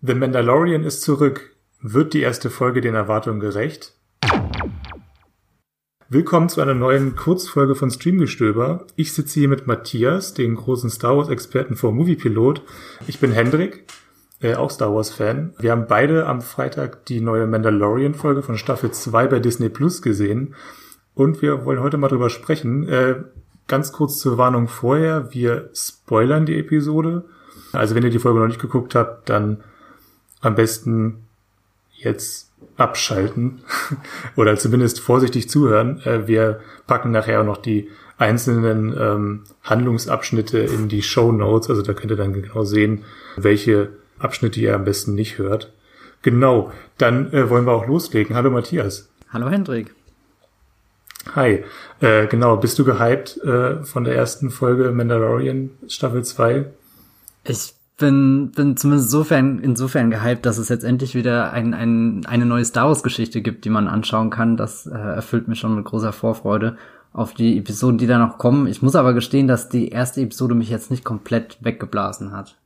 The Mandalorian ist zurück. Wird die erste Folge den Erwartungen gerecht? Willkommen zu einer neuen Kurzfolge von Streamgestöber. Ich sitze hier mit Matthias, dem großen Star Wars Experten vor Moviepilot. Ich bin Hendrik, äh, auch Star Wars Fan. Wir haben beide am Freitag die neue Mandalorian Folge von Staffel 2 bei Disney Plus gesehen. Und wir wollen heute mal drüber sprechen. Äh, ganz kurz zur Warnung vorher. Wir spoilern die Episode. Also wenn ihr die Folge noch nicht geguckt habt, dann am besten jetzt abschalten oder zumindest vorsichtig zuhören. Äh, wir packen nachher auch noch die einzelnen ähm, Handlungsabschnitte in die Show Notes. Also da könnt ihr dann genau sehen, welche Abschnitte ihr am besten nicht hört. Genau, dann äh, wollen wir auch loslegen. Hallo Matthias. Hallo Hendrik. Hi, äh, genau, bist du gehypt äh, von der ersten Folge Mandalorian Staffel 2? Ich bin, bin zumindest insofern, insofern gehypt, dass es jetzt endlich wieder ein, ein, eine neue Star Wars Geschichte gibt, die man anschauen kann. Das äh, erfüllt mich schon mit großer Vorfreude auf die Episoden, die da noch kommen. Ich muss aber gestehen, dass die erste Episode mich jetzt nicht komplett weggeblasen hat.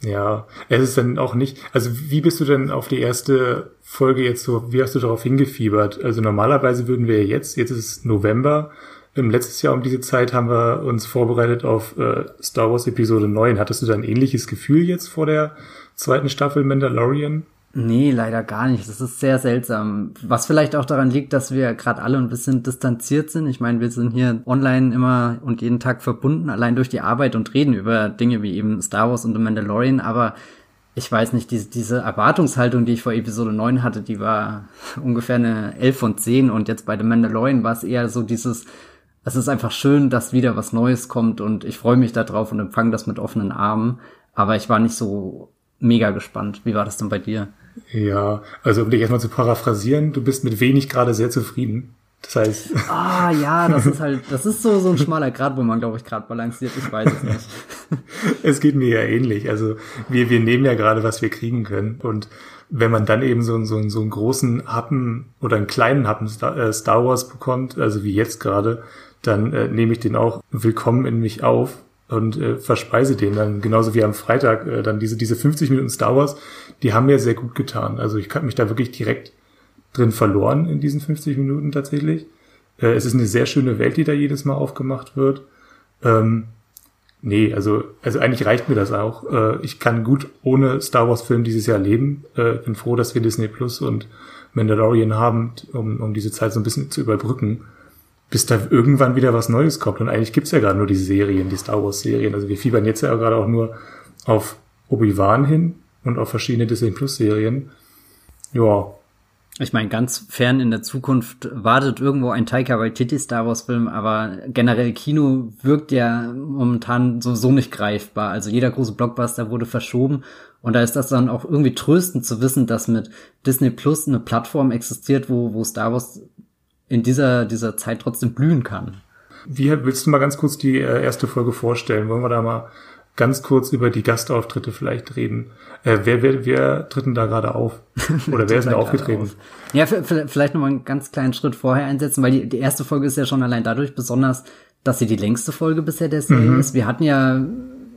Ja, es ist dann auch nicht, also wie bist du denn auf die erste Folge jetzt so, wie hast du darauf hingefiebert? Also normalerweise würden wir jetzt, jetzt ist November, im letztes Jahr um diese Zeit haben wir uns vorbereitet auf äh, Star Wars Episode 9. Hattest du da ein ähnliches Gefühl jetzt vor der zweiten Staffel Mandalorian? Nee, leider gar nicht. Das ist sehr seltsam. Was vielleicht auch daran liegt, dass wir gerade alle ein bisschen distanziert sind. Ich meine, wir sind hier online immer und jeden Tag verbunden, allein durch die Arbeit und reden über Dinge wie eben Star Wars und The Mandalorian, aber ich weiß nicht, diese, diese Erwartungshaltung, die ich vor Episode 9 hatte, die war ungefähr eine 11 von 10 und jetzt bei The Mandalorian war es eher so dieses, es ist einfach schön, dass wieder was Neues kommt und ich freue mich darauf und empfange das mit offenen Armen, aber ich war nicht so mega gespannt. Wie war das denn bei dir? Ja, also um dich erstmal zu paraphrasieren, du bist mit wenig gerade sehr zufrieden. Das heißt. Ah ja, das ist halt, das ist so, so ein schmaler Grad, wo man, glaube ich, gerade balanciert. Ich weiß es nicht. es geht mir ja ähnlich. Also wir, wir nehmen ja gerade, was wir kriegen können. Und wenn man dann eben so, so, so einen großen Happen oder einen kleinen Happen Star, äh, Star Wars bekommt, also wie jetzt gerade, dann äh, nehme ich den auch willkommen in mich auf und äh, verspeise den dann genauso wie am Freitag äh, dann diese diese 50 Minuten Star Wars, die haben mir sehr gut getan. Also ich habe mich da wirklich direkt drin verloren in diesen 50 Minuten tatsächlich. Äh, es ist eine sehr schöne Welt, die da jedes Mal aufgemacht wird. Ähm, nee, also also eigentlich reicht mir das auch. Äh, ich kann gut ohne Star Wars Film dieses Jahr leben. Äh, bin froh, dass wir Disney Plus und Mandalorian haben, um, um diese Zeit so ein bisschen zu überbrücken bis da irgendwann wieder was Neues kommt. Und eigentlich gibt's ja gerade nur die Serien, die Star Wars-Serien. Also wir fiebern jetzt ja gerade auch nur auf Obi-Wan hin und auf verschiedene Disney Plus-Serien. Ja. Ich meine, ganz fern in der Zukunft wartet irgendwo ein Taika Waititi Star Wars Film, aber generell Kino wirkt ja momentan sowieso nicht greifbar. Also jeder große Blockbuster wurde verschoben und da ist das dann auch irgendwie tröstend zu wissen, dass mit Disney Plus eine Plattform existiert, wo, wo Star Wars in dieser, dieser Zeit trotzdem blühen kann. Wie willst du mal ganz kurz die äh, erste Folge vorstellen? Wollen wir da mal ganz kurz über die Gastauftritte vielleicht reden? Äh, wer, wer, wer tritt denn da gerade auf? Oder wer ist denn da aufgetreten? Auf. Ja, vielleicht noch mal einen ganz kleinen Schritt vorher einsetzen, weil die, die erste Folge ist ja schon allein dadurch besonders, dass sie die längste Folge bisher der Serie mhm. ist. Wir hatten ja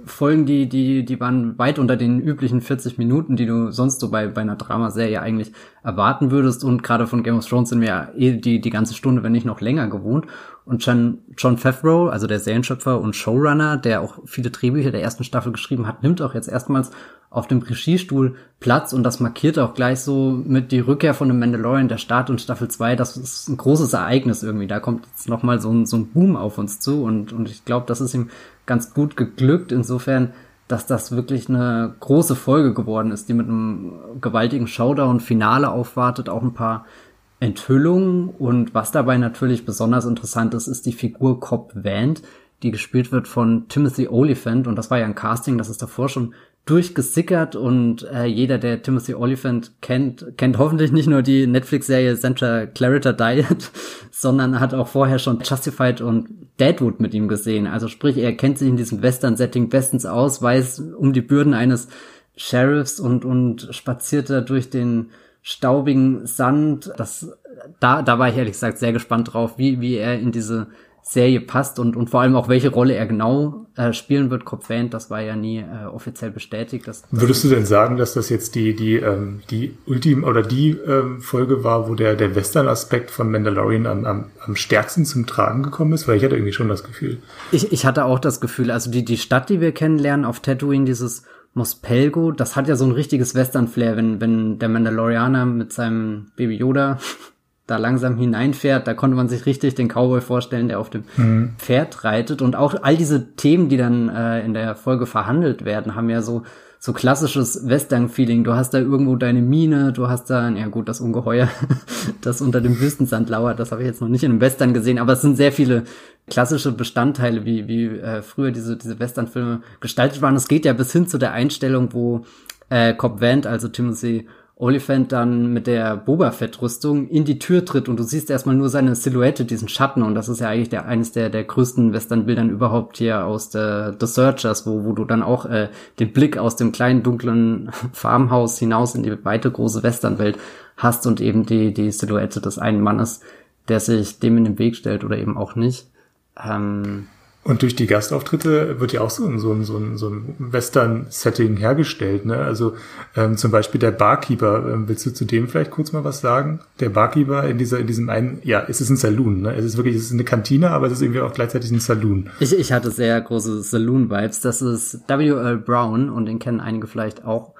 Folgen, die, die, die waren weit unter den üblichen 40 Minuten, die du sonst so bei, bei einer Dramaserie eigentlich erwarten würdest. Und gerade von Game of Thrones sind wir ja eh die, die ganze Stunde, wenn nicht noch länger gewohnt. Und John, John Favreau, also der Serienschöpfer und Showrunner, der auch viele Drehbücher der ersten Staffel geschrieben hat, nimmt auch jetzt erstmals auf dem Regiestuhl Platz und das markiert auch gleich so mit die Rückkehr von dem Mandalorian, der Start und Staffel 2, das ist ein großes Ereignis irgendwie. Da kommt jetzt nochmal so ein, so ein Boom auf uns zu und, und ich glaube, das ist ihm ganz gut geglückt, insofern, dass das wirklich eine große Folge geworden ist, die mit einem gewaltigen Showdown-Finale aufwartet, auch ein paar Enthüllungen. Und was dabei natürlich besonders interessant ist, ist die Figur Cobb Vant, die gespielt wird von Timothy Oliphant. Und das war ja ein Casting, das ist davor schon durchgesickert und äh, jeder, der Timothy Oliphant kennt, kennt hoffentlich nicht nur die Netflix-Serie Santa Clarita Diet, sondern hat auch vorher schon Justified und Deadwood mit ihm gesehen. Also sprich, er kennt sich in diesem Western-Setting bestens aus, weiß um die Bürden eines Sheriffs und, und spaziert da durch den staubigen Sand. Das, da, da war ich ehrlich gesagt sehr gespannt drauf, wie, wie er in diese Serie passt und, und vor allem auch welche Rolle er genau äh, spielen wird. Cobb Vanth, das war ja nie äh, offiziell bestätigt. Das, das Würdest du denn sagen, dass das jetzt die die ähm, die Ultim oder die ähm, Folge war, wo der der Western-Aspekt von Mandalorian am, am, am stärksten zum Tragen gekommen ist? Weil ich hatte irgendwie schon das Gefühl. Ich, ich hatte auch das Gefühl, also die die Stadt, die wir kennenlernen auf Tatooine, dieses Mospelgo, das hat ja so ein richtiges Western-Flair, wenn wenn der Mandalorianer mit seinem Baby Yoda da langsam hineinfährt, da konnte man sich richtig den Cowboy vorstellen, der auf dem mhm. Pferd reitet. Und auch all diese Themen, die dann äh, in der Folge verhandelt werden, haben ja so so klassisches Western-Feeling. Du hast da irgendwo deine Mine, du hast da, ja gut, das Ungeheuer, das unter dem Wüstensand lauert, das habe ich jetzt noch nicht in einem Western gesehen, aber es sind sehr viele klassische Bestandteile, wie, wie äh, früher diese, diese Western-Filme gestaltet waren. Es geht ja bis hin zu der Einstellung, wo äh, Cobb Vanth, also Timothy Oliphant dann mit der Boba Fett-Rüstung in die Tür tritt und du siehst erstmal nur seine Silhouette, diesen Schatten und das ist ja eigentlich der, eines der, der größten Western-Bildern überhaupt hier aus der The Searchers, wo, wo du dann auch äh, den Blick aus dem kleinen dunklen Farmhaus hinaus in die weite große Western-Welt hast und eben die, die Silhouette des einen Mannes, der sich dem in den Weg stellt oder eben auch nicht. Ähm, und durch die Gastauftritte wird ja auch so ein, so ein, so ein, so ein Western-Setting hergestellt. Ne? Also ähm, zum Beispiel der Barkeeper, ähm, willst du zu dem vielleicht kurz mal was sagen? Der Barkeeper in dieser, in diesem einen, ja, es ist ein Saloon, ne? Es ist wirklich, es ist eine Kantine, aber es ist irgendwie auch gleichzeitig ein Saloon. Ich, ich hatte sehr große Saloon-Vibes. Das ist W.L. Brown und den kennen einige vielleicht auch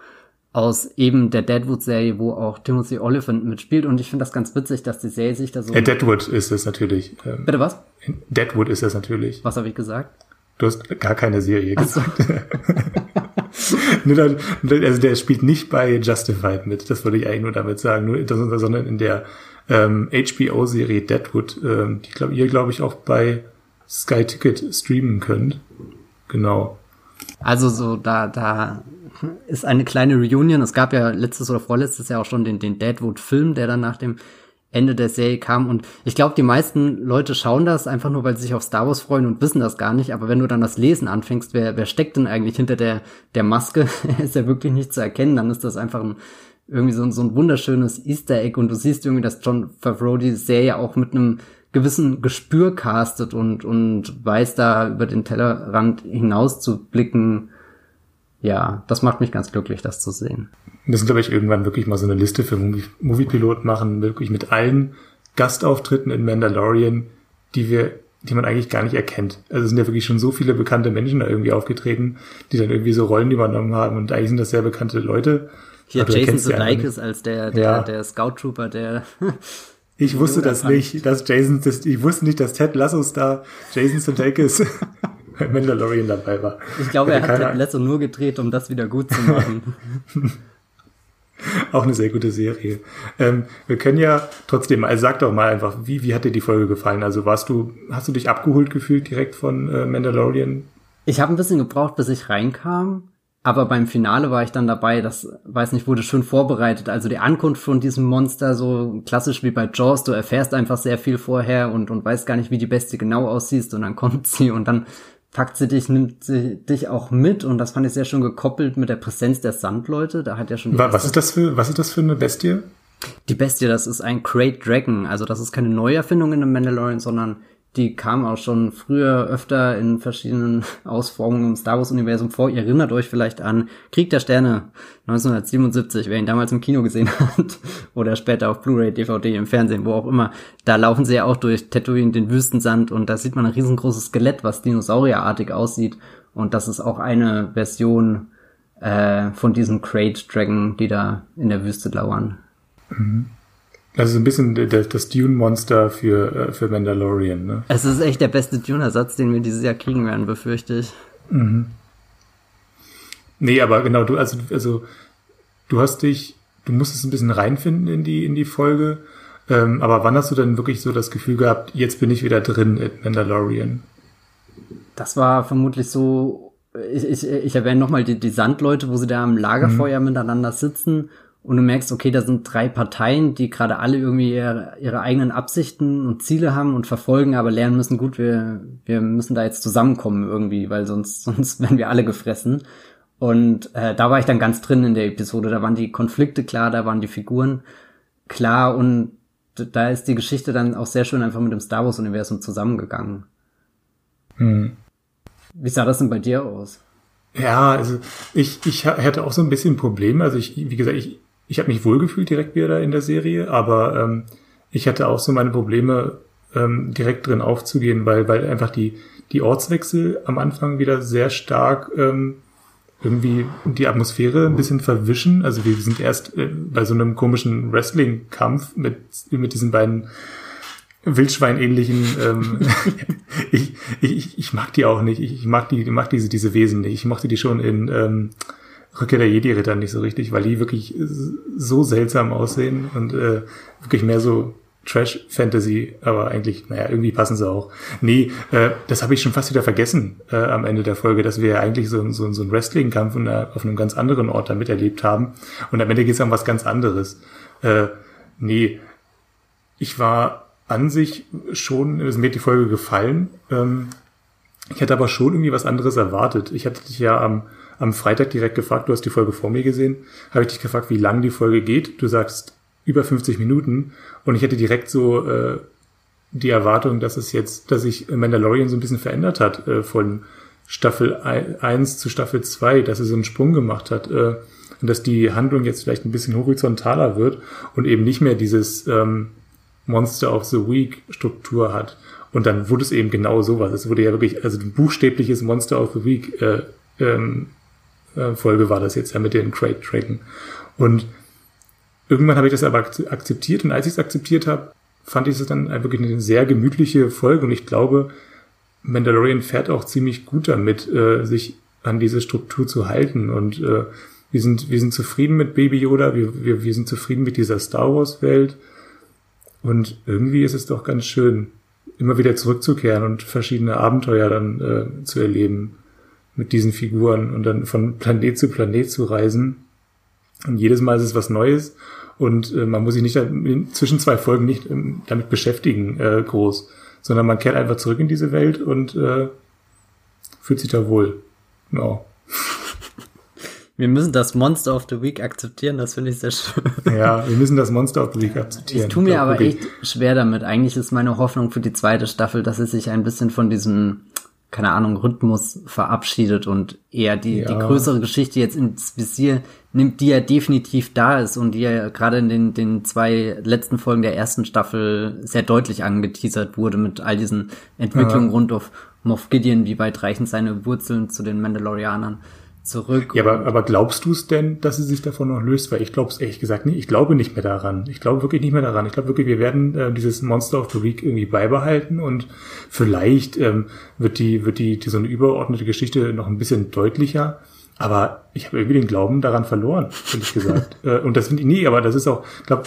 aus eben der Deadwood-Serie, wo auch Timothy Oliphant mitspielt. Und ich finde das ganz witzig, dass die Serie sich da so. Äh, Deadwood ist es natürlich. Ähm, Bitte was? Deadwood ist es natürlich. Was habe ich gesagt? Du hast gar keine Serie gesagt. nur dann, also der spielt nicht bei Justified mit, das wollte ich eigentlich nur damit sagen, nur, sondern in der ähm, HBO-Serie Deadwood, ähm, die glaub, ihr, glaube ich, auch bei Sky Ticket streamen könnt. Genau. Also so, da, da ist eine kleine Reunion. Es gab ja letztes oder vorletztes Jahr auch schon den, den Deadwood-Film, der dann nach dem Ende der Serie kam. Und ich glaube, die meisten Leute schauen das einfach nur, weil sie sich auf Star Wars freuen und wissen das gar nicht. Aber wenn du dann das Lesen anfängst, wer, wer steckt denn eigentlich hinter der, der Maske, ist ja wirklich nicht zu erkennen. Dann ist das einfach ein, irgendwie so, so ein wunderschönes Easter Egg. Und du siehst irgendwie, dass John Favreau die Serie auch mit einem gewissen Gespür castet und, und weiß da über den Tellerrand hinaus zu blicken, ja, das macht mich ganz glücklich, das zu sehen. Wir müssen, glaube ich, irgendwann wirklich mal so eine Liste für Moviepilot machen, wirklich mit allen Gastauftritten in Mandalorian, die wir, die man eigentlich gar nicht erkennt. Also es sind ja wirklich schon so viele bekannte Menschen da irgendwie aufgetreten, die dann irgendwie so Rollen übernommen haben und eigentlich sind das sehr bekannte Leute. Hier Jason Sudeikis als der, der, ja. der Scout Trooper, der Ich wusste das nicht, dass Jason, das, ich wusste nicht, dass Ted Lasso Star Jason Sudeikis bei Mandalorian dabei war. Ich glaube, er hat Ted Lasso nur gedreht, um das wieder gut zu machen. Auch eine sehr gute Serie. Ähm, wir können ja trotzdem, also sag doch mal einfach, wie, wie hat dir die Folge gefallen? Also warst du, hast du dich abgeholt gefühlt direkt von äh, Mandalorian? Ich habe ein bisschen gebraucht, bis ich reinkam. Aber beim Finale war ich dann dabei, das, weiß nicht, wurde schön vorbereitet. Also die Ankunft von diesem Monster, so klassisch wie bei Jaws, du erfährst einfach sehr viel vorher und, und weißt gar nicht, wie die Bestie genau aussieht und dann kommt sie und dann packt sie dich, nimmt sie dich auch mit und das fand ich sehr schön gekoppelt mit der Präsenz der Sandleute. Da hat ja schon. Was ist das für, was ist das für eine Bestie? Die Bestie, das ist ein Great Dragon. Also das ist keine Neuerfindung in dem Mandalorian, sondern die kam auch schon früher öfter in verschiedenen Ausformungen im Star Wars Universum vor. Ihr erinnert euch vielleicht an Krieg der Sterne 1977, wer ihn damals im Kino gesehen hat oder später auf Blu-ray, DVD im Fernsehen, wo auch immer. Da laufen sie ja auch durch Tatooine den Wüstensand und da sieht man ein riesengroßes Skelett, was dinosaurierartig aussieht und das ist auch eine Version äh, von diesen Crate Dragon, die da in der Wüste lauern. Mhm. Also ein bisschen das Dune-Monster für, äh, für Mandalorian, ne? Es ist echt der beste Dune-Ersatz, den wir dieses Jahr kriegen werden, befürchte ich. Mhm. Nee, aber genau, du, also, also, du hast dich, du musstest ein bisschen reinfinden in die, in die Folge. Ähm, aber wann hast du denn wirklich so das Gefühl gehabt, jetzt bin ich wieder drin in Mandalorian? Das war vermutlich so, ich, ich, ich erwähne nochmal die, die Sandleute, wo sie da am Lagerfeuer mhm. miteinander sitzen und du merkst, okay, da sind drei Parteien, die gerade alle irgendwie ihre, ihre, eigenen Absichten und Ziele haben und verfolgen, aber lernen müssen, gut, wir, wir müssen da jetzt zusammenkommen irgendwie, weil sonst, sonst werden wir alle gefressen. Und äh, da war ich dann ganz drin in der Episode. Da waren die Konflikte klar, da waren die Figuren klar und da ist die Geschichte dann auch sehr schön einfach mit dem Star Wars-Universum zusammengegangen. Hm. Wie sah das denn bei dir aus? Ja, also ich, ich hatte auch so ein bisschen Probleme. Also ich, wie gesagt, ich, ich habe mich wohlgefühlt direkt wieder in der Serie, aber ähm, ich hatte auch so meine Probleme, ähm, direkt drin aufzugehen, weil, weil einfach die, die Ortswechsel am Anfang wieder sehr stark ähm, irgendwie die Atmosphäre ein bisschen verwischen. Also wir sind erst äh, bei so einem komischen Wrestling-Kampf mit, mit diesen beiden Wildschwein-ähnlichen. Ähm, ich, ich, ich mag die auch nicht. Ich mag die, ich mag diese, diese Wesen nicht. Ich mochte die schon in ähm, Rückkehr der Jedi-Ritter nicht so richtig, weil die wirklich so seltsam aussehen und äh, wirklich mehr so Trash-Fantasy, aber eigentlich, naja, irgendwie passen sie auch. Nee, äh, das habe ich schon fast wieder vergessen äh, am Ende der Folge, dass wir ja eigentlich so, so, so einen Wrestling-Kampf auf einem ganz anderen Ort da miterlebt haben. Und am Ende geht es um was ganz anderes. Äh, nee, ich war an sich schon, mir hat die Folge gefallen. Ähm, ich hatte aber schon irgendwie was anderes erwartet. Ich hatte dich ja am, am Freitag direkt gefragt, du hast die Folge vor mir gesehen, habe ich dich gefragt, wie lang die Folge geht. Du sagst über 50 Minuten und ich hätte direkt so äh, die Erwartung, dass es jetzt, dass sich Mandalorian so ein bisschen verändert hat äh, von Staffel 1 zu Staffel 2, dass er so einen Sprung gemacht hat äh, und dass die Handlung jetzt vielleicht ein bisschen horizontaler wird und eben nicht mehr dieses ähm, Monster of the Week Struktur hat. Und dann wurde es eben genau sowas. Es wurde ja wirklich, also ein buchstäbliches Monster of the Week äh, ähm, äh, Folge war das jetzt ja mit den Crate Dragon. Und Irgendwann habe ich das aber akzeptiert und als ich es akzeptiert habe, fand ich es dann wirklich eine sehr gemütliche Folge und ich glaube, Mandalorian fährt auch ziemlich gut damit, äh, sich an diese Struktur zu halten und äh, wir sind, wir sind zufrieden mit Baby Yoda, wir, wir, wir sind zufrieden mit dieser Star Wars Welt und irgendwie ist es doch ganz schön, immer wieder zurückzukehren und verschiedene Abenteuer dann äh, zu erleben mit diesen Figuren und dann von Planet zu Planet zu reisen und jedes Mal ist es was Neues und äh, man muss sich nicht zwischen zwei Folgen nicht ähm, damit beschäftigen, äh, groß, sondern man kehrt einfach zurück in diese Welt und äh, fühlt sich da wohl. Ja. Wir müssen das Monster of the Week akzeptieren, das finde ich sehr schön. Ja, wir müssen das Monster of the Week akzeptieren. Ich tue mir aber echt schwer damit. Eigentlich ist meine Hoffnung für die zweite Staffel, dass es sich ein bisschen von diesem keine Ahnung, Rhythmus verabschiedet und eher die, ja. die größere Geschichte jetzt ins Visier nimmt, die ja definitiv da ist und die ja gerade in den, den zwei letzten Folgen der ersten Staffel sehr deutlich angeteasert wurde mit all diesen Entwicklungen ja. rund auf Moff Gideon, wie weit reichen seine Wurzeln zu den Mandalorianern zurück. Ja, aber, aber glaubst du es denn, dass sie sich davon noch löst? Weil ich glaube es ehrlich gesagt nicht. Ich glaube nicht mehr daran. Ich glaube wirklich nicht mehr daran. Ich glaube wirklich, wir werden äh, dieses Monster of the Week irgendwie beibehalten und vielleicht ähm, wird die, wird die, die so eine übergeordnete Geschichte noch ein bisschen deutlicher. Aber ich habe irgendwie den Glauben daran verloren, ehrlich gesagt. äh, und das finde ich nie, aber das ist auch, glaube,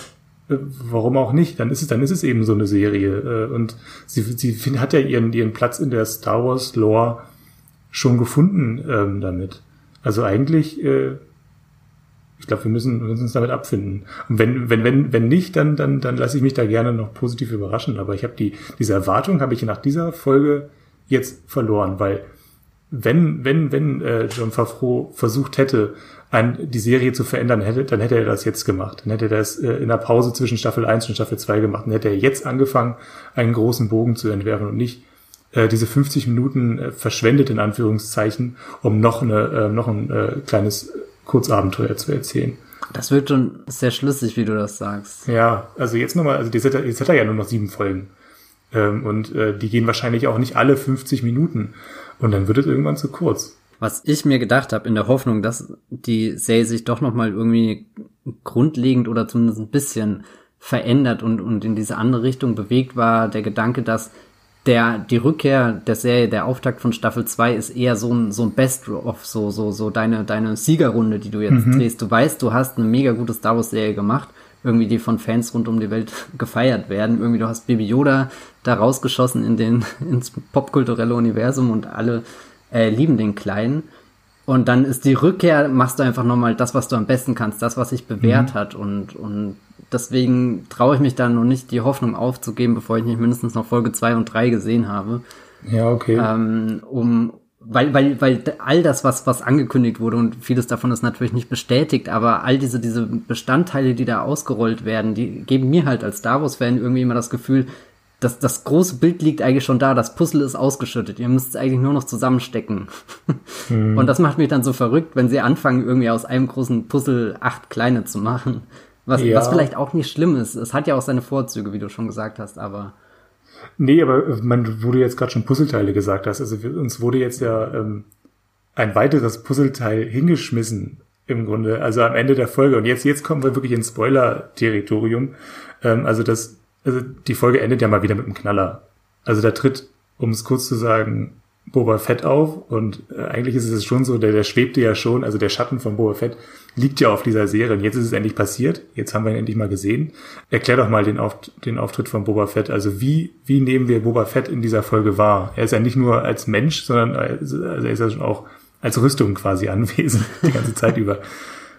äh, warum auch nicht? Dann ist es, dann ist es eben so eine Serie. Äh, und sie, sie find, hat ja ihren, ihren Platz in der Star Wars Lore schon gefunden ähm, damit. Also eigentlich, äh, ich glaube, wir müssen, wir müssen uns damit abfinden. Und wenn, wenn, wenn, wenn nicht, dann, dann, dann lasse ich mich da gerne noch positiv überraschen. Aber ich habe die, diese Erwartung habe ich nach dieser Folge jetzt verloren, weil wenn, wenn, wenn äh, John Favreau versucht hätte, ein, die Serie zu verändern hätte, dann hätte er das jetzt gemacht. Dann hätte er das äh, in der Pause zwischen Staffel 1 und Staffel 2 gemacht. Dann hätte er jetzt angefangen, einen großen Bogen zu entwerfen und nicht äh, diese 50 Minuten äh, verschwendet in Anführungszeichen, um noch eine äh, noch ein äh, kleines Kurzabenteuer zu erzählen. Das wird schon sehr schlüssig, wie du das sagst. Ja, also jetzt nochmal, also jetzt hat, er, jetzt hat er ja nur noch sieben Folgen. Ähm, und äh, die gehen wahrscheinlich auch nicht alle 50 Minuten. Und dann wird es irgendwann zu kurz. Was ich mir gedacht habe, in der Hoffnung, dass die Serie sich doch nochmal irgendwie grundlegend oder zumindest ein bisschen verändert und, und in diese andere Richtung bewegt, war der Gedanke, dass der, die Rückkehr der Serie, der Auftakt von Staffel 2 ist eher so ein, so ein Best-of, so, so, so deine, deine Siegerrunde, die du jetzt mhm. drehst. Du weißt, du hast eine mega gute Star Wars Serie gemacht, irgendwie die von Fans rund um die Welt gefeiert werden. Irgendwie du hast Baby Yoda da rausgeschossen in den, ins popkulturelle Universum und alle äh, lieben den Kleinen. Und dann ist die Rückkehr, machst du einfach nochmal das, was du am besten kannst, das, was sich bewährt mhm. hat und, und deswegen traue ich mich da noch nicht, die Hoffnung aufzugeben, bevor ich nicht mindestens noch Folge zwei und drei gesehen habe. Ja, okay. Ähm, um, weil, weil, weil all das, was, was angekündigt wurde, und vieles davon ist natürlich nicht bestätigt, aber all diese, diese Bestandteile, die da ausgerollt werden, die geben mir halt als Star Wars-Fan irgendwie immer das Gefühl, das, das große Bild liegt eigentlich schon da, das Puzzle ist ausgeschüttet, ihr müsst es eigentlich nur noch zusammenstecken. Mhm. Und das macht mich dann so verrückt, wenn sie anfangen, irgendwie aus einem großen Puzzle acht kleine zu machen. Was, ja. was vielleicht auch nicht schlimm ist. Es hat ja auch seine Vorzüge, wie du schon gesagt hast, aber. Nee, aber man, wo du jetzt gerade schon Puzzleteile gesagt hast, also uns wurde jetzt ja ähm, ein weiteres Puzzleteil hingeschmissen im Grunde, also am Ende der Folge. Und jetzt, jetzt kommen wir wirklich ins Spoiler-Territorium. Ähm, also das, also die Folge endet ja mal wieder mit einem Knaller. Also da tritt, um es kurz zu sagen, Boba Fett auf und äh, eigentlich ist es schon so, der, der schwebte ja schon, also der Schatten von Boba Fett liegt ja auf dieser Serie und jetzt ist es endlich passiert, jetzt haben wir ihn endlich mal gesehen. Erklär doch mal den, auf, den Auftritt von Boba Fett, also wie, wie nehmen wir Boba Fett in dieser Folge wahr? Er ist ja nicht nur als Mensch, sondern also er ist ja schon auch als Rüstung quasi anwesend die ganze Zeit über.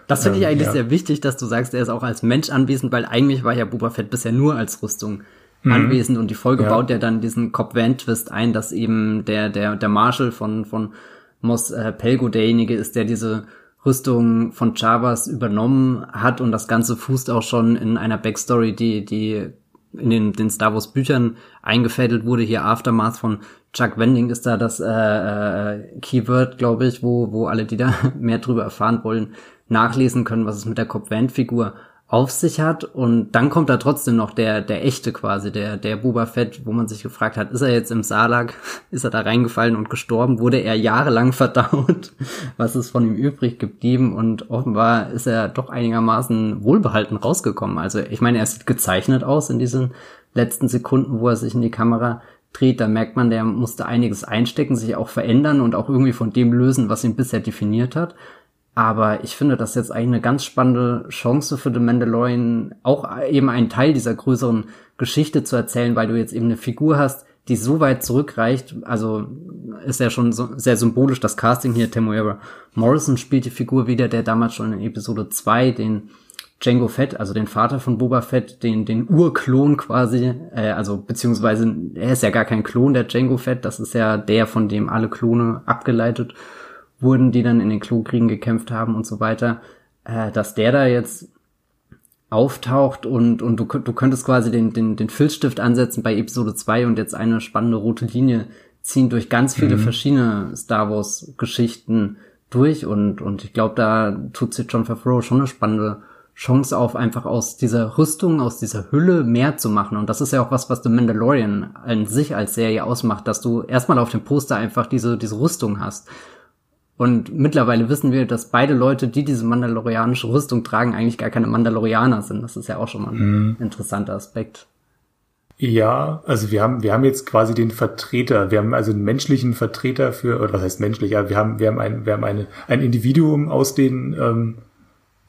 Das finde ich ähm, eigentlich ja. sehr wichtig, dass du sagst, er ist auch als Mensch anwesend, weil eigentlich war ja Boba Fett bisher nur als Rüstung mhm. anwesend und die Folge ja. baut ja dann diesen Cop Van Twist ein, dass eben der der der Marshal von von Mos äh, Pelgo derjenige ist, der diese Rüstung von Chavas übernommen hat und das Ganze fußt auch schon in einer Backstory, die die in den, den Star Wars Büchern eingefädelt wurde. Hier Aftermath von Chuck Wending ist da das äh, äh, Keyword, glaube ich, wo, wo alle, die da mehr drüber erfahren wollen, nachlesen können, was es mit der Cobb Van Figur auf sich hat. Und dann kommt da trotzdem noch der, der echte quasi, der, der Boba Fett, wo man sich gefragt hat, ist er jetzt im Salak? Ist er da reingefallen und gestorben? Wurde er jahrelang verdaut? Was ist von ihm übrig geblieben? Und offenbar ist er doch einigermaßen wohlbehalten rausgekommen. Also ich meine, er sieht gezeichnet aus in diesen letzten Sekunden, wo er sich in die Kamera dreht, da merkt man, der musste einiges einstecken, sich auch verändern und auch irgendwie von dem lösen, was ihn bisher definiert hat. Aber ich finde das jetzt eigentlich eine ganz spannende Chance für The Mandalorian, auch eben einen Teil dieser größeren Geschichte zu erzählen, weil du jetzt eben eine Figur hast, die so weit zurückreicht. Also ist ja schon so sehr symbolisch das Casting hier. Temuera Morrison spielt die Figur wieder, der damals schon in Episode 2 den Django Fett, also den Vater von Boba Fett, den, den Urklon quasi, äh, also beziehungsweise er ist ja gar kein Klon der Django Fett, das ist ja der, von dem alle Klone abgeleitet wurden, die dann in den Klonkriegen gekämpft haben und so weiter, äh, dass der da jetzt auftaucht und, und du, du könntest quasi den, den, den Filzstift ansetzen bei Episode 2 und jetzt eine spannende rote Linie ziehen durch ganz viele mhm. verschiedene Star Wars Geschichten durch und, und ich glaube, da tut sich John Favreau schon eine spannende Chance auf, einfach aus dieser Rüstung, aus dieser Hülle mehr zu machen. Und das ist ja auch was, was The Mandalorian an sich als Serie ausmacht, dass du erstmal auf dem Poster einfach diese, diese Rüstung hast. Und mittlerweile wissen wir, dass beide Leute, die diese mandalorianische Rüstung tragen, eigentlich gar keine Mandalorianer sind. Das ist ja auch schon mal ein mhm. interessanter Aspekt. Ja, also wir haben, wir haben jetzt quasi den Vertreter, wir haben also einen menschlichen Vertreter für, oder was heißt menschlich, ja, wir haben, wir haben ein, wir haben eine, ein Individuum aus den, ähm,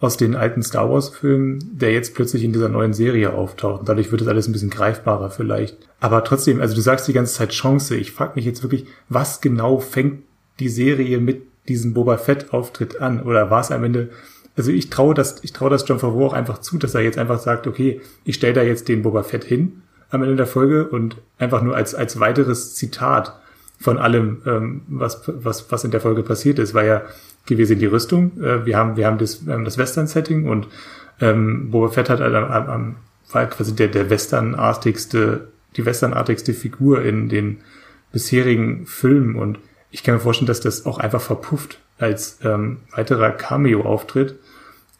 aus den alten Star Wars-Filmen, der jetzt plötzlich in dieser neuen Serie auftaucht. Und dadurch wird es alles ein bisschen greifbarer vielleicht. Aber trotzdem, also du sagst die ganze Zeit Chance. Ich frage mich jetzt wirklich, was genau fängt die Serie mit diesem Boba Fett-Auftritt an? Oder war es am Ende also ich traue das, ich traue das John Favreau auch einfach zu, dass er jetzt einfach sagt, okay, ich stelle da jetzt den Boba Fett hin am Ende der Folge und einfach nur als als weiteres Zitat von allem, ähm, was was was in der Folge passiert ist, weil ja sehen die Rüstung, äh, wir haben, wir haben das, wir haben das Western-Setting und ähm, Boba Fett hat halt am, am, war quasi der, der Westernartigste, die Westernartigste Figur in den bisherigen Filmen und ich kann mir vorstellen, dass das auch einfach verpufft als ähm, weiterer Cameo-Auftritt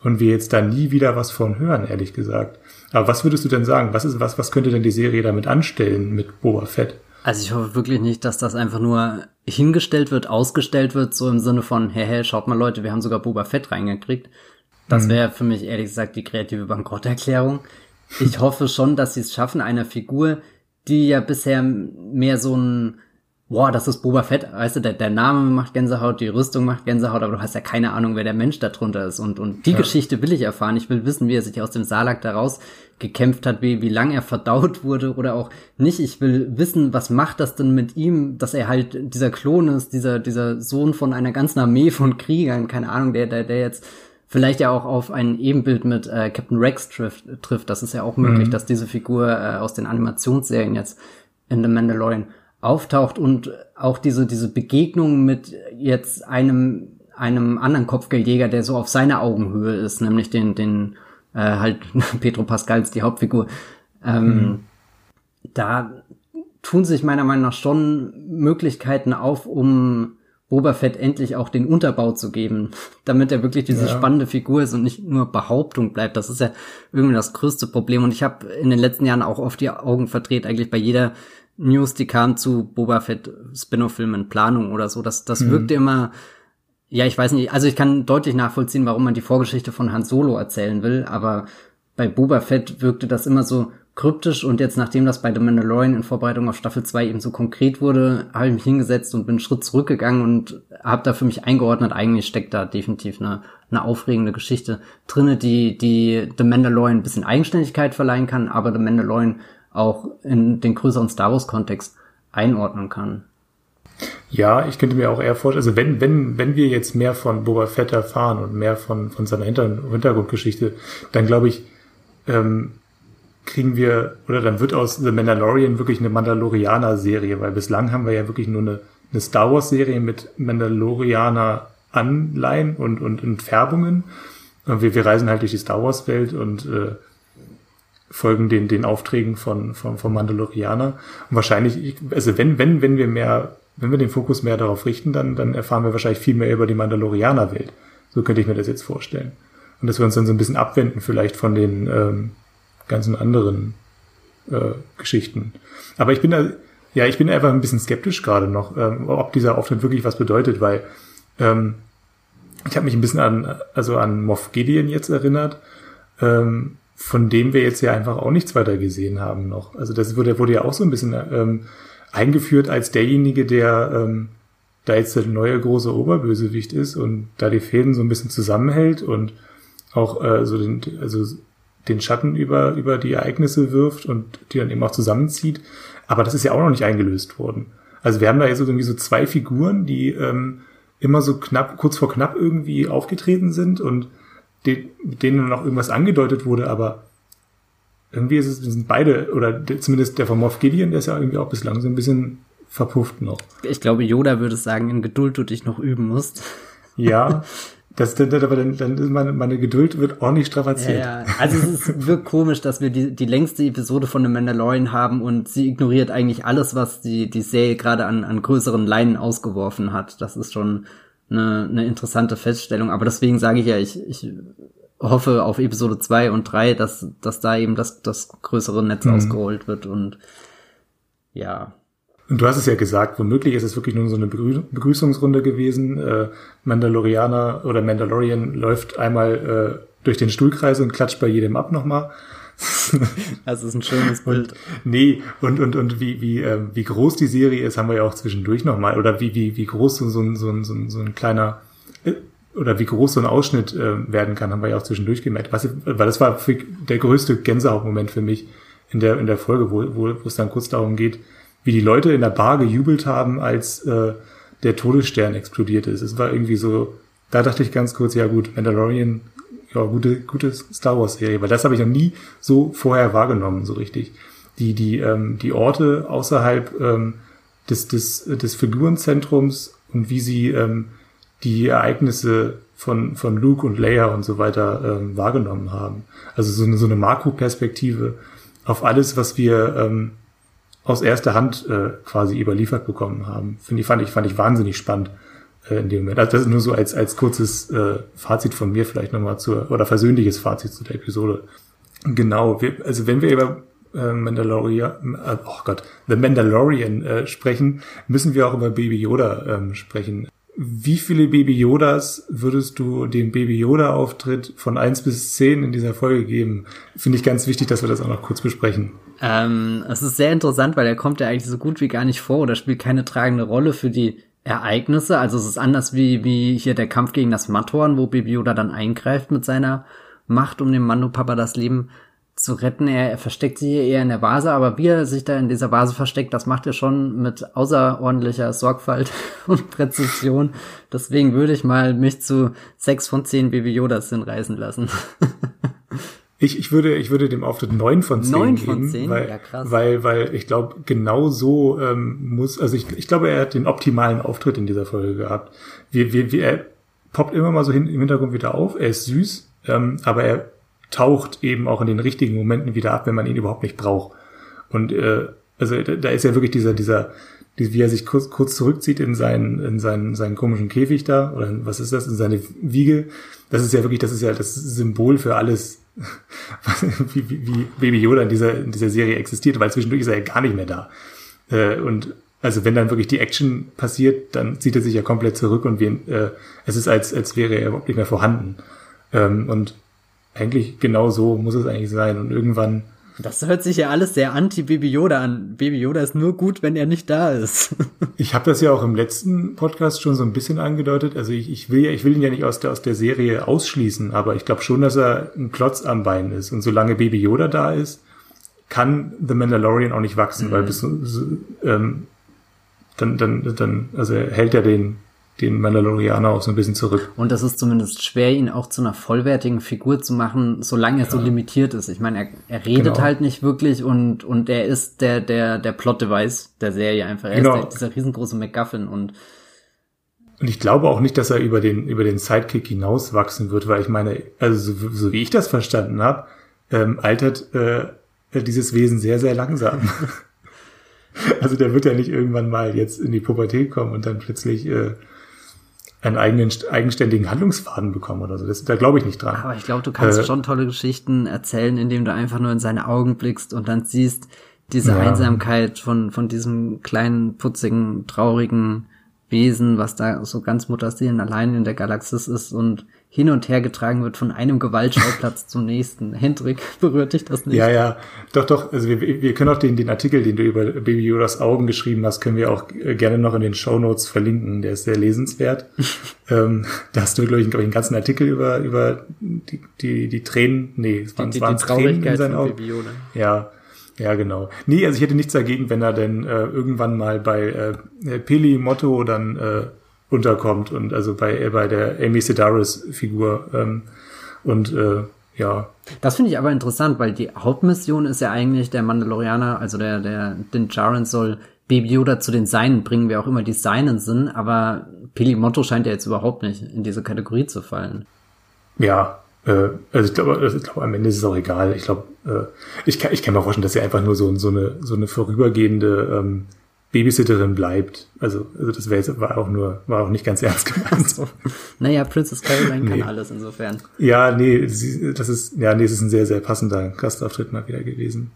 und wir jetzt da nie wieder was von hören, ehrlich gesagt. Aber was würdest du denn sagen? Was ist, was, was könnte denn die Serie damit anstellen mit Boba Fett? Also ich hoffe wirklich nicht, dass das einfach nur hingestellt wird, ausgestellt wird, so im Sinne von, hey, hey, schaut mal Leute, wir haben sogar Boba Fett reingekriegt. Das mhm. wäre für mich ehrlich gesagt die kreative Bankrotterklärung. Ich hoffe schon, dass sie es schaffen, einer Figur, die ja bisher mehr so ein boah, das ist Boba Fett, weißt du, der, der Name macht Gänsehaut, die Rüstung macht Gänsehaut, aber du hast ja keine Ahnung, wer der Mensch da drunter ist. Und, und die ja. Geschichte will ich erfahren. Ich will wissen, wie er sich aus dem Salak daraus gekämpft hat, wie, wie lang er verdaut wurde oder auch nicht. Ich will wissen, was macht das denn mit ihm, dass er halt dieser Klon ist, dieser, dieser Sohn von einer ganzen Armee von Kriegern, keine Ahnung, der, der, der jetzt vielleicht ja auch auf ein Ebenbild mit äh, Captain Rex trifft, trifft. Das ist ja auch möglich, mhm. dass diese Figur äh, aus den Animationsserien jetzt in The Mandalorian auftaucht und auch diese, diese Begegnung mit jetzt einem, einem anderen Kopfgeldjäger, der so auf seiner Augenhöhe ist, nämlich den, den, äh, halt Petro Pascals, die Hauptfigur. Ähm, mhm. da tun sich meiner Meinung nach schon Möglichkeiten auf, um Boba Fett endlich auch den Unterbau zu geben, damit er wirklich diese ja. spannende Figur ist und nicht nur Behauptung bleibt. Das ist ja irgendwie das größte Problem. Und ich habe in den letzten Jahren auch oft die Augen verdreht, eigentlich bei jeder News, die kam zu Boba Fett Spin-off-Film in Planung oder so. Das, das mhm. wirkte immer, ja, ich weiß nicht, also ich kann deutlich nachvollziehen, warum man die Vorgeschichte von Han Solo erzählen will, aber bei Boba Fett wirkte das immer so, kryptisch und jetzt, nachdem das bei The Mandalorian in Vorbereitung auf Staffel 2 eben so konkret wurde, habe ich mich hingesetzt und bin einen Schritt zurückgegangen und habe da für mich eingeordnet, eigentlich steckt da definitiv eine, eine aufregende Geschichte drinne, die, die The Mandalorian ein bisschen Eigenständigkeit verleihen kann, aber The Mandalorian auch in den größeren Star Wars Kontext einordnen kann. Ja, ich könnte mir auch eher vorstellen, also wenn, wenn, wenn wir jetzt mehr von Boba Fett erfahren und mehr von, von seiner Hintergrundgeschichte, dann glaube ich, ähm, kriegen wir, oder dann wird aus The Mandalorian wirklich eine Mandalorianer-Serie, weil bislang haben wir ja wirklich nur eine, eine Star Wars-Serie mit Mandalorianer-Anleihen und, und, und Färbungen. Und wir, wir reisen halt durch die Star Wars-Welt und äh, folgen den, den Aufträgen von, von, von Mandalorianer. Und wahrscheinlich, also wenn, wenn, wenn wir mehr, wenn wir den Fokus mehr darauf richten, dann, dann erfahren wir wahrscheinlich viel mehr über die Mandalorianer-Welt. So könnte ich mir das jetzt vorstellen. Und dass wir uns dann so ein bisschen abwenden vielleicht von den, ähm, ganzen anderen äh, Geschichten. Aber ich bin da, ja, ich bin einfach ein bisschen skeptisch gerade noch, ähm, ob dieser Auftritt wirklich was bedeutet, weil ähm, ich habe mich ein bisschen an, also an Moff Gideon jetzt erinnert, ähm, von dem wir jetzt ja einfach auch nichts weiter gesehen haben noch. Also das wurde, wurde ja auch so ein bisschen ähm, eingeführt als derjenige, der ähm, da jetzt der neue große Oberbösewicht ist und da die Fäden so ein bisschen zusammenhält und auch äh, so den, also den Schatten über, über die Ereignisse wirft und die dann eben auch zusammenzieht. Aber das ist ja auch noch nicht eingelöst worden. Also wir haben da jetzt irgendwie so zwei Figuren, die ähm, immer so knapp, kurz vor knapp irgendwie aufgetreten sind und die, denen noch irgendwas angedeutet wurde, aber irgendwie ist es, sind beide, oder zumindest der von Moff Gideon, der ist ja irgendwie auch bislang so ein bisschen verpufft noch. Ich glaube, Yoda würde sagen, in Geduld du dich noch üben musst. Ja, Das, aber dann, dann ist meine, meine Geduld wird ordentlich strapaziert. Ja, ja. Also es ist, wirkt komisch, dass wir die, die längste Episode von The Mandalorian haben und sie ignoriert eigentlich alles, was die, die Serie gerade an, an größeren Leinen ausgeworfen hat. Das ist schon eine, eine interessante Feststellung. Aber deswegen sage ich ja, ich, ich hoffe auf Episode zwei und drei, dass, dass da eben das, das größere Netz mhm. ausgerollt wird und ja, und du hast es ja gesagt, womöglich ist es wirklich nur so eine Begrüßungsrunde gewesen. Äh, Mandalorianer oder Mandalorian läuft einmal äh, durch den Stuhlkreis und klatscht bei jedem ab nochmal. Das ist ein schönes Bild. Und, nee, und, und, und wie, wie, äh, wie groß die Serie ist, haben wir ja auch zwischendurch nochmal. Oder wie, wie, wie groß so, so, so, so, so ein kleiner, äh, oder wie groß so ein Ausschnitt äh, werden kann, haben wir ja auch zwischendurch gemerkt. Was, weil das war der größte Gänsehautmoment für mich in der, in der Folge, wo, wo, wo es dann kurz darum geht, wie die Leute in der Bar gejubelt haben, als äh, der Todesstern explodiert ist. Es war irgendwie so, da dachte ich ganz kurz, ja gut, Mandalorian, ja, gute, gute Star Wars Serie, weil das habe ich noch nie so vorher wahrgenommen, so richtig. Die, die, ähm, die Orte außerhalb ähm, des, des, des Figurenzentrums und wie sie ähm, die Ereignisse von, von Luke und Leia und so weiter ähm, wahrgenommen haben. Also so eine, so eine Makroperspektive auf alles, was wir ähm, aus erster Hand äh, quasi überliefert bekommen haben. Finde ich, fand ich, fand ich wahnsinnig spannend äh, in dem Moment. Also das ist nur so als, als kurzes äh, Fazit von mir vielleicht nochmal zur, oder versöhnliches Fazit zu der Episode. Genau, wir, also wenn wir über äh, Mandalorian, äh, oh Gott, The Mandalorian äh, sprechen, müssen wir auch über Baby Yoda ähm, sprechen. Wie viele Baby Yodas würdest du dem Baby Yoda Auftritt von eins bis zehn in dieser Folge geben? Finde ich ganz wichtig, dass wir das auch noch kurz besprechen. Ähm, es ist sehr interessant, weil er kommt ja eigentlich so gut wie gar nicht vor oder spielt keine tragende Rolle für die Ereignisse. Also es ist anders wie, wie hier der Kampf gegen das Mattorn, wo Baby Yoda dann eingreift mit seiner Macht, um dem Mando Papa das Leben zu retten. Er, er versteckt sich hier eher in der Vase, aber wie er sich da in dieser Vase versteckt, das macht er schon mit außerordentlicher Sorgfalt und Präzision. Deswegen würde ich mal mich zu sechs von zehn Baby Yodas hinreißen lassen. Ich, ich würde, ich würde dem Auftritt neun von zehn neun geben, von zehn? weil, ja, krass. weil, weil ich glaube, genau so ähm, muss, also ich, ich glaube, er hat den optimalen Auftritt in dieser Folge gehabt. Wir, wir, wir, er poppt immer mal so hin, im Hintergrund wieder auf, er ist süß, ähm, aber er taucht eben auch in den richtigen Momenten wieder ab, wenn man ihn überhaupt nicht braucht. Und äh, also da ist ja wirklich dieser, dieser, wie er sich kurz, kurz zurückzieht in seinen, in seinen, seinen komischen Käfig da, oder was ist das, in seine Wiege. Das ist ja wirklich, das ist ja das Symbol für alles, wie, wie, wie Baby Yoda in dieser, in dieser Serie existiert, weil zwischendurch ist er ja gar nicht mehr da. Äh, und also wenn dann wirklich die Action passiert, dann zieht er sich ja komplett zurück und wir, äh, es ist als, als wäre er überhaupt nicht mehr vorhanden. Ähm, und eigentlich genau so muss es eigentlich sein. Und irgendwann das hört sich ja alles sehr anti-Baby Yoda an. Baby Yoda ist nur gut, wenn er nicht da ist. ich habe das ja auch im letzten Podcast schon so ein bisschen angedeutet. Also ich, ich will ja, ich will ihn ja nicht aus der, aus der Serie ausschließen, aber ich glaube schon, dass er ein Klotz am Bein ist. Und solange Baby Yoda da ist, kann The Mandalorian auch nicht wachsen, mhm. weil bis, ähm, dann, dann, dann, also er hält ja den, den Mandalorianer auch so ein bisschen zurück. Und das ist zumindest schwer, ihn auch zu einer vollwertigen Figur zu machen, solange er ja. so limitiert ist. Ich meine, er, er redet genau. halt nicht wirklich und, und er ist der, der, der Plot-Device der Serie einfach. Er genau. ist der, dieser riesengroße MacGuffin und und ich glaube auch nicht, dass er über den, über den Sidekick hinaus wachsen wird, weil ich meine, also so, so wie ich das verstanden habe, ähm, altert äh, dieses Wesen sehr, sehr langsam. also der wird ja nicht irgendwann mal jetzt in die Pubertät kommen und dann plötzlich äh, einen eigenen eigenständigen Handlungsfaden bekommen oder so. Das, da glaube ich nicht dran. Aber ich glaube, du kannst äh, schon tolle Geschichten erzählen, indem du einfach nur in seine Augen blickst und dann siehst diese ja. Einsamkeit von, von diesem kleinen, putzigen, traurigen Wesen, was da so ganz Mutterseelen allein in der Galaxis ist und hin und her getragen wird von einem Gewaltschauplatz zum nächsten. Hendrik, berührt dich das nicht? Ja, ja, doch, doch. Also wir, wir können auch den, den Artikel, den du über Baby Yodas Augen geschrieben hast, können wir auch äh, gerne noch in den Show Notes verlinken. Der ist sehr lesenswert. ähm, da hast du, glaube ich, glaube ich, einen ganzen Artikel über, über die, die, die Tränen, nee, es waren, die, die, waren die Tränen in seinen Augen. Ja, ja, genau. Nee, also ich hätte nichts dagegen, wenn er denn äh, irgendwann mal bei äh, Peli Motto dann äh, unterkommt und also bei, äh, bei der Amy Sedaris Figur ähm, und äh, ja. Das finde ich aber interessant, weil die Hauptmission ist ja eigentlich der Mandalorianer, also der, der, den Jaren soll Baby Yoda zu den Seinen bringen, wer auch immer die Seinen sind, aber Peli Motto scheint ja jetzt überhaupt nicht in diese Kategorie zu fallen. Ja, äh, also ich glaube, also ich glaube, am Ende ist es auch egal. Ich glaube, äh, ich kann, ich kann mir vorstellen, dass er einfach nur so, so eine, so eine vorübergehende ähm, Babysitterin bleibt. Also, also das wäre war auch nur, war auch nicht ganz ernst gemeint. So. naja, Princess Caroline nee. kann alles insofern. Ja, nee, sie, das ist, ja, nee, es ist ein sehr, sehr passender Gastauftritt mal wieder gewesen.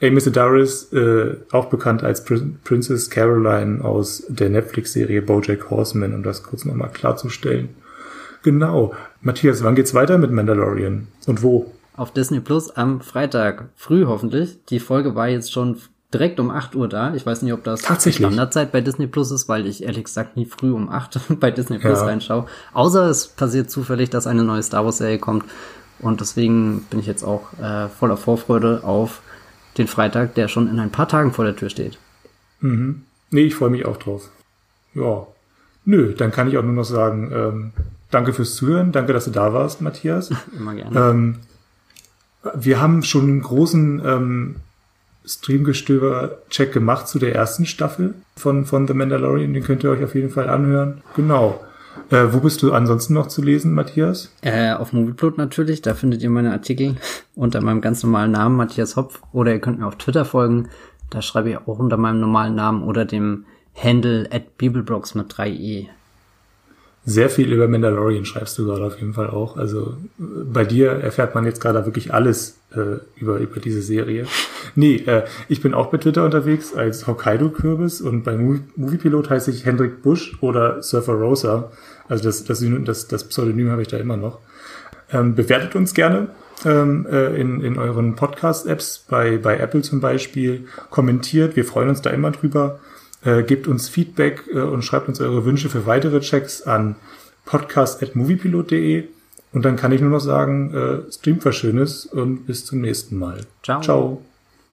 Amy Sedaris, äh, auch bekannt als Prin Princess Caroline aus der Netflix-Serie Bojack Horseman, um das kurz nochmal klarzustellen. Genau. Matthias, wann geht's weiter mit Mandalorian? Und wo? Auf Disney Plus am Freitag. Früh hoffentlich. Die Folge war jetzt schon direkt um 8 Uhr da. Ich weiß nicht, ob das Standardzeit bei Disney Plus ist, weil ich ehrlich gesagt nie früh um 8 bei Disney Plus ja. reinschaue. Außer es passiert zufällig, dass eine neue Star Wars Serie kommt. Und deswegen bin ich jetzt auch äh, voller Vorfreude auf den Freitag, der schon in ein paar Tagen vor der Tür steht. Mhm. Nee, ich freue mich auch drauf. Ja. Nö, dann kann ich auch nur noch sagen, ähm, danke fürs Zuhören, danke, dass du da warst, Matthias. Immer gerne. Ähm, wir haben schon einen großen ähm, Streamgestöber-Check gemacht zu der ersten Staffel von, von The Mandalorian. Den könnt ihr euch auf jeden Fall anhören. Genau. Äh, wo bist du ansonsten noch zu lesen, Matthias? Äh, auf Movieplot natürlich. Da findet ihr meine Artikel unter meinem ganz normalen Namen, Matthias Hopf. Oder ihr könnt mir auf Twitter folgen. Da schreibe ich auch unter meinem normalen Namen oder dem Handle at Bibelbrox mit 3e sehr viel über Mandalorian schreibst du gerade auf jeden Fall auch. Also bei dir erfährt man jetzt gerade wirklich alles äh, über, über diese Serie. Nee, äh, ich bin auch bei Twitter unterwegs als Hokkaido-Kürbis und bei Movie Moviepilot heiße ich Hendrik Busch oder Surfer Rosa. Also das, das, das, das Pseudonym habe ich da immer noch. Ähm, bewertet uns gerne ähm, äh, in, in euren Podcast-Apps, bei, bei Apple zum Beispiel. Kommentiert, wir freuen uns da immer drüber. Äh, gebt uns Feedback äh, und schreibt uns eure Wünsche für weitere Checks an podcast.moviepilot.de. Und dann kann ich nur noch sagen, äh, streamt was Schönes und bis zum nächsten Mal. Ciao. Ciao.